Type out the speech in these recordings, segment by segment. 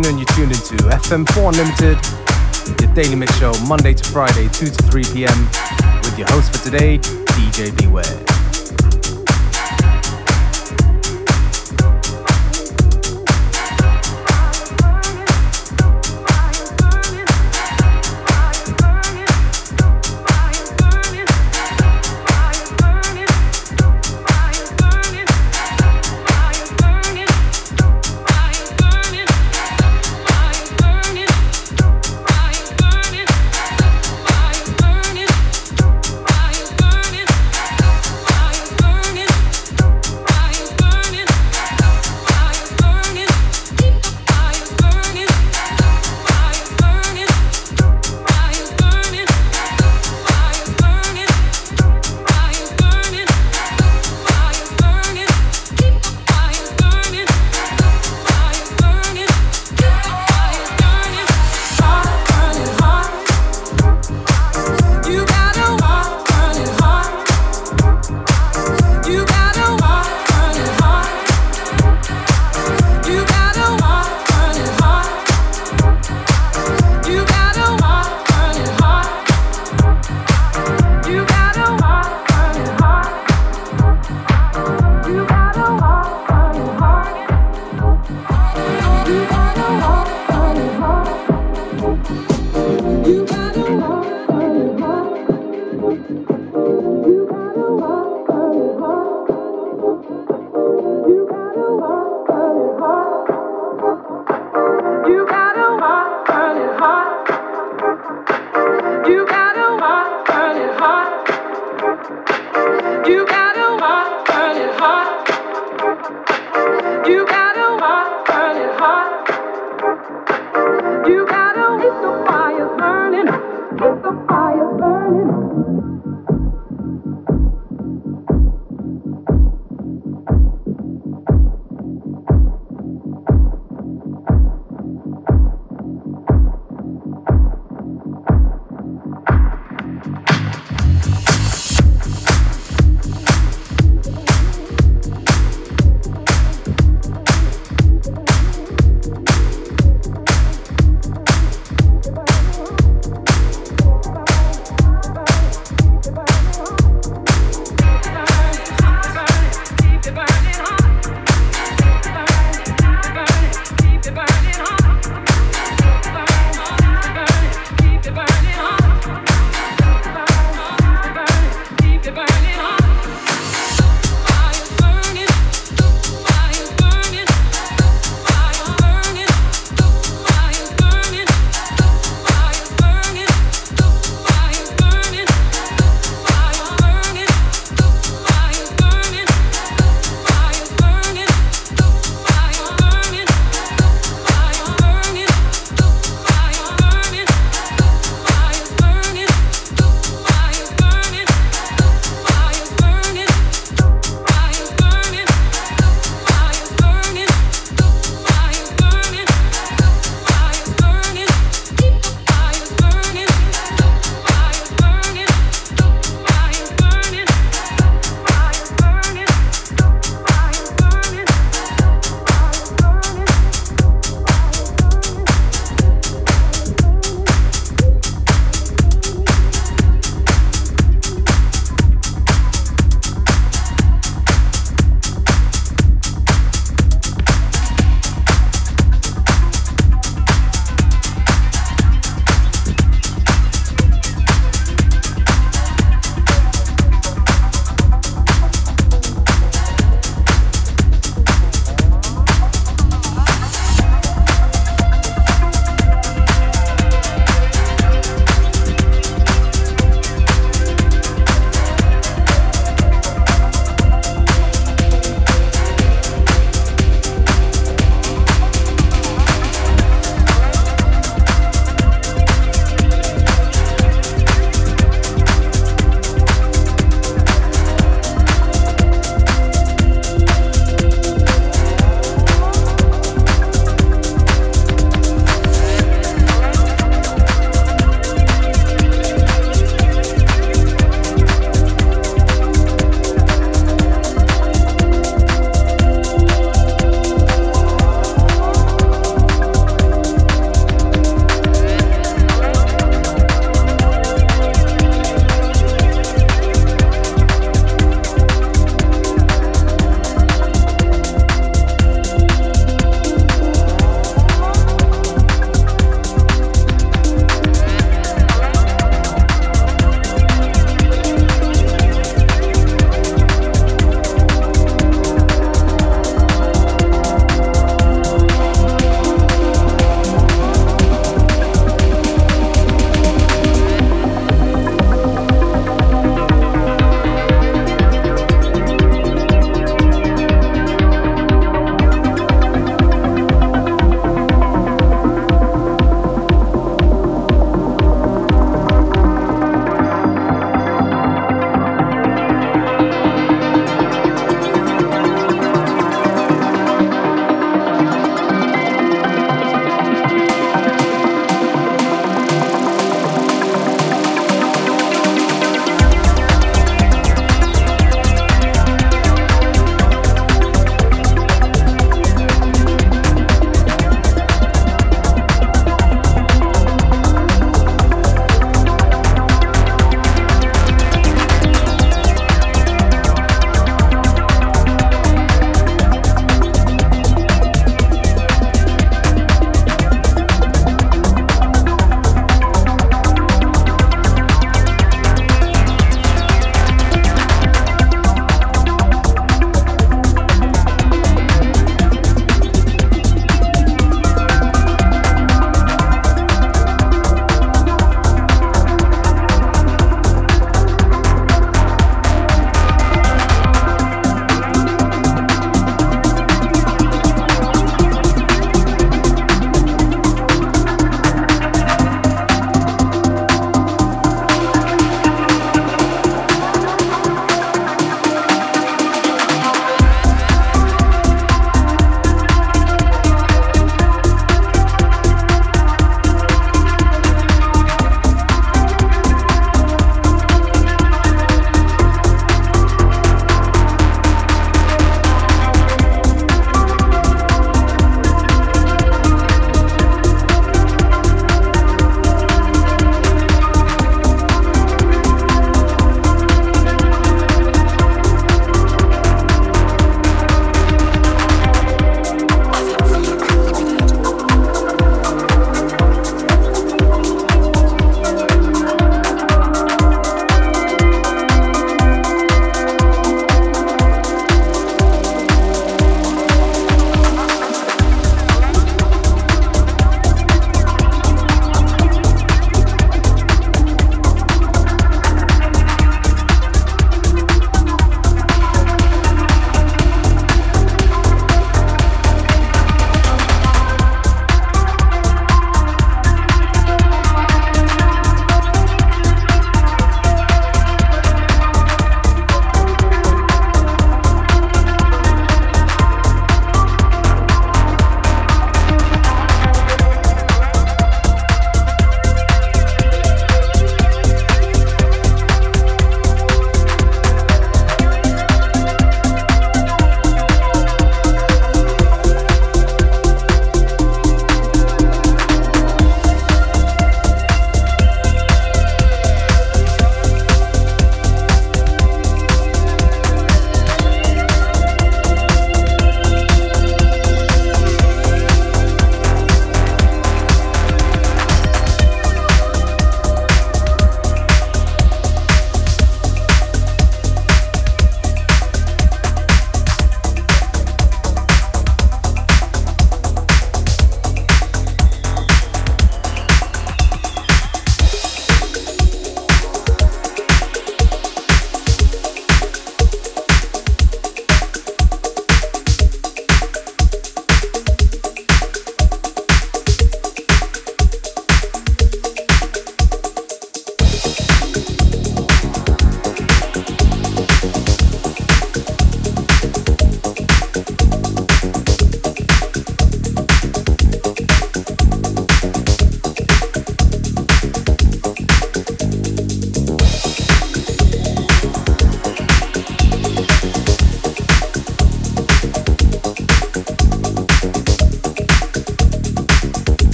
afternoon, you're tuned into FM4 Unlimited, your daily mix show, Monday to Friday, 2 to 3 p.m. With your host for today, DJ Beware.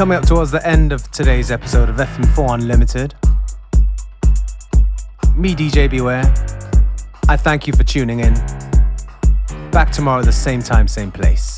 Coming up towards the end of today's episode of FM4 Unlimited. Me, DJ Beware. I thank you for tuning in. Back tomorrow at the same time, same place.